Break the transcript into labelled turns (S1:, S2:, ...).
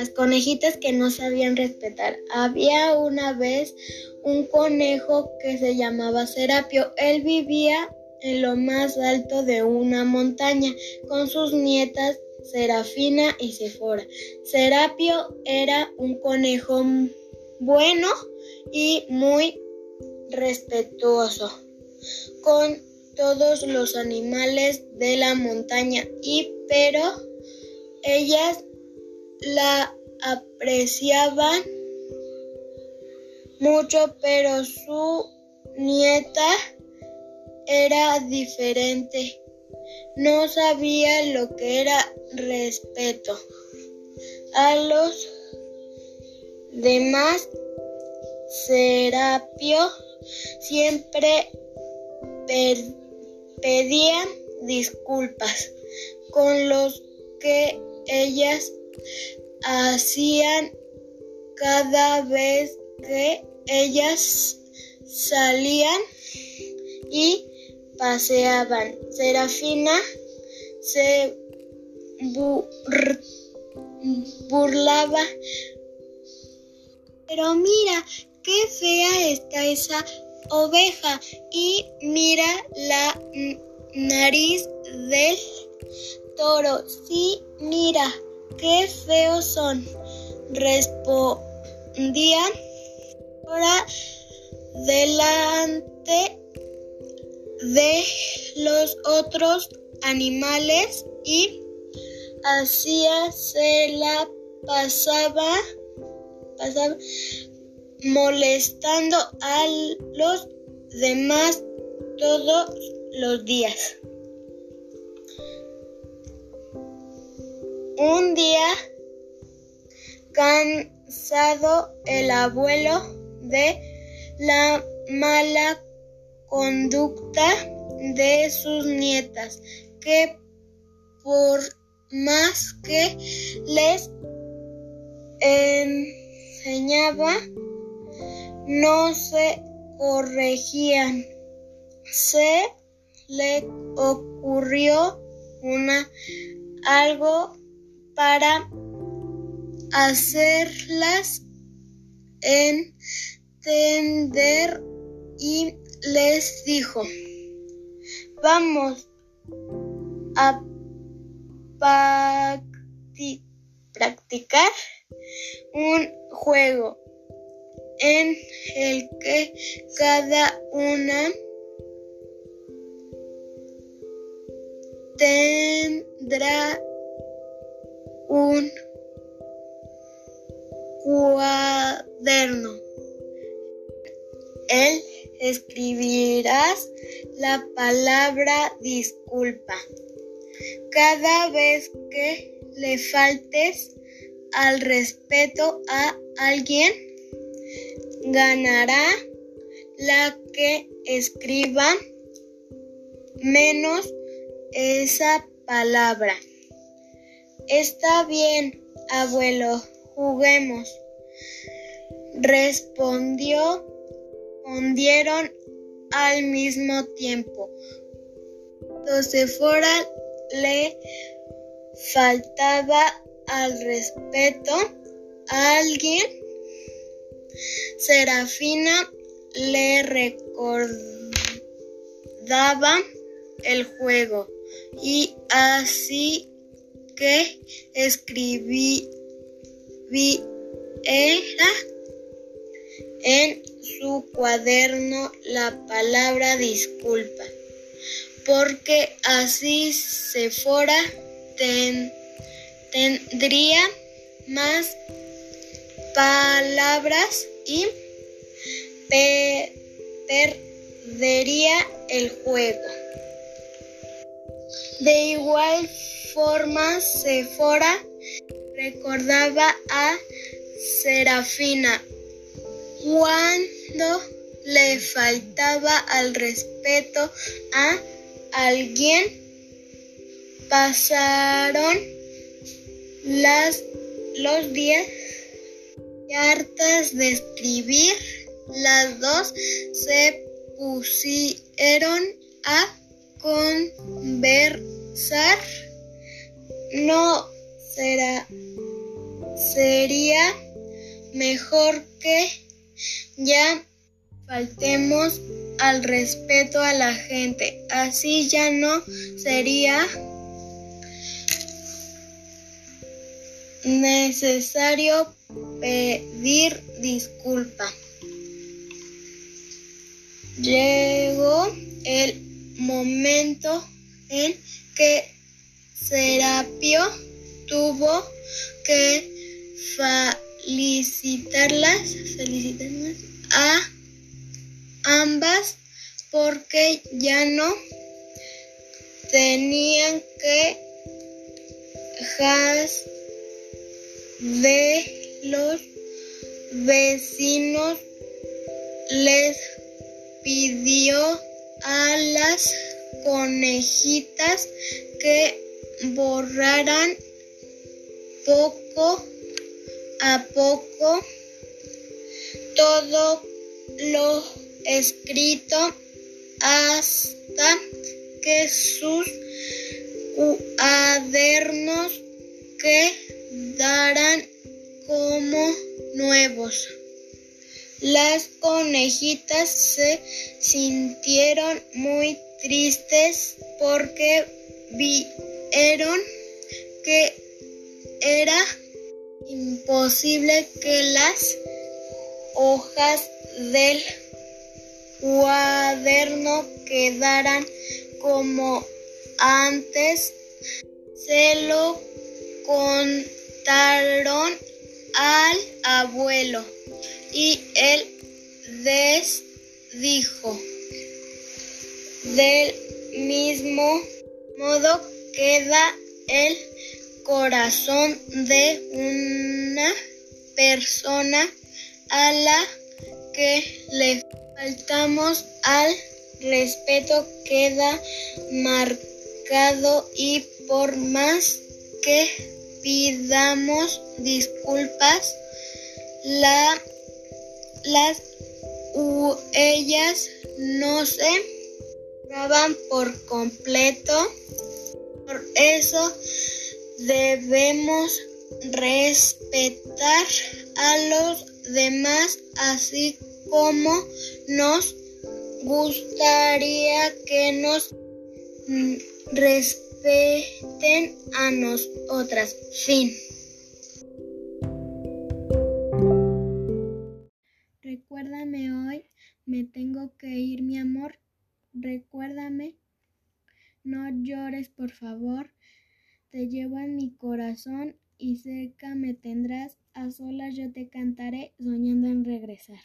S1: las conejitas que no sabían respetar. Había una vez un conejo que se llamaba Serapio. Él vivía en lo más alto de una montaña con sus nietas Serafina y Sefora. Serapio era un conejo bueno y muy respetuoso con todos los animales de la montaña y pero ellas la apreciaban mucho, pero su nieta era diferente. No sabía lo que era respeto a los demás. Serapio siempre pedía disculpas con los que ellas hacían cada vez que ellas salían y paseaban. Serafina se burlaba. Pero mira, qué fea está esa oveja y mira la nariz del toro. Sí, mira, qué feos son. Respondían ahora delante de los otros animales y hacía se la pasaba, pasaba molestando a los demás todos los días. Un día, cansado el abuelo de la mala conducta de sus nietas, que por más que les enseñaba, no se corregían. Se le ocurrió una algo para hacerlas entender y les dijo, vamos a practicar un juego en el que cada una tendrá la palabra disculpa. Cada vez que le faltes al respeto a alguien, ganará la que escriba menos esa palabra. Está bien, abuelo, juguemos. Respondió respondieron al mismo tiempo. Josefora le faltaba al respeto a alguien. Serafina le recordaba el juego y así que escribí era en su cuaderno la palabra disculpa, porque así se fuera tendría más palabras y perdería el juego. De igual forma, Sephora recordaba a Serafina cuando le faltaba al respeto a alguien, pasaron las, los días hartas de escribir, las dos se pusieron a conversar. No será sería mejor que ya faltemos al respeto a la gente. Así ya no sería necesario pedir disculpa. Llegó el momento en que Serapio tuvo que felicitarlas, felicitarlas a ambas porque ya no tenían que jas de los vecinos. Les pidió a las conejitas que borraran poco a poco todo lo escrito hasta que sus cuadernos quedaran como nuevos. Las conejitas se sintieron muy tristes porque vieron que era imposible que las hojas del cuaderno quedaran como antes. Se lo contaron al abuelo y él les dijo, del mismo modo queda el corazón de una persona a la que le faltamos al respeto queda marcado y por más que pidamos disculpas, la, las ellas no se graban por completo. Por eso debemos respetar a los demás así como nos gustaría que nos respeten a nosotras. Fin.
S2: Recuérdame hoy, me tengo que ir, mi amor. Recuérdame, no llores, por favor. Te llevo en mi corazón y cerca me tendrás. A solas yo te cantaré soñando en regresar.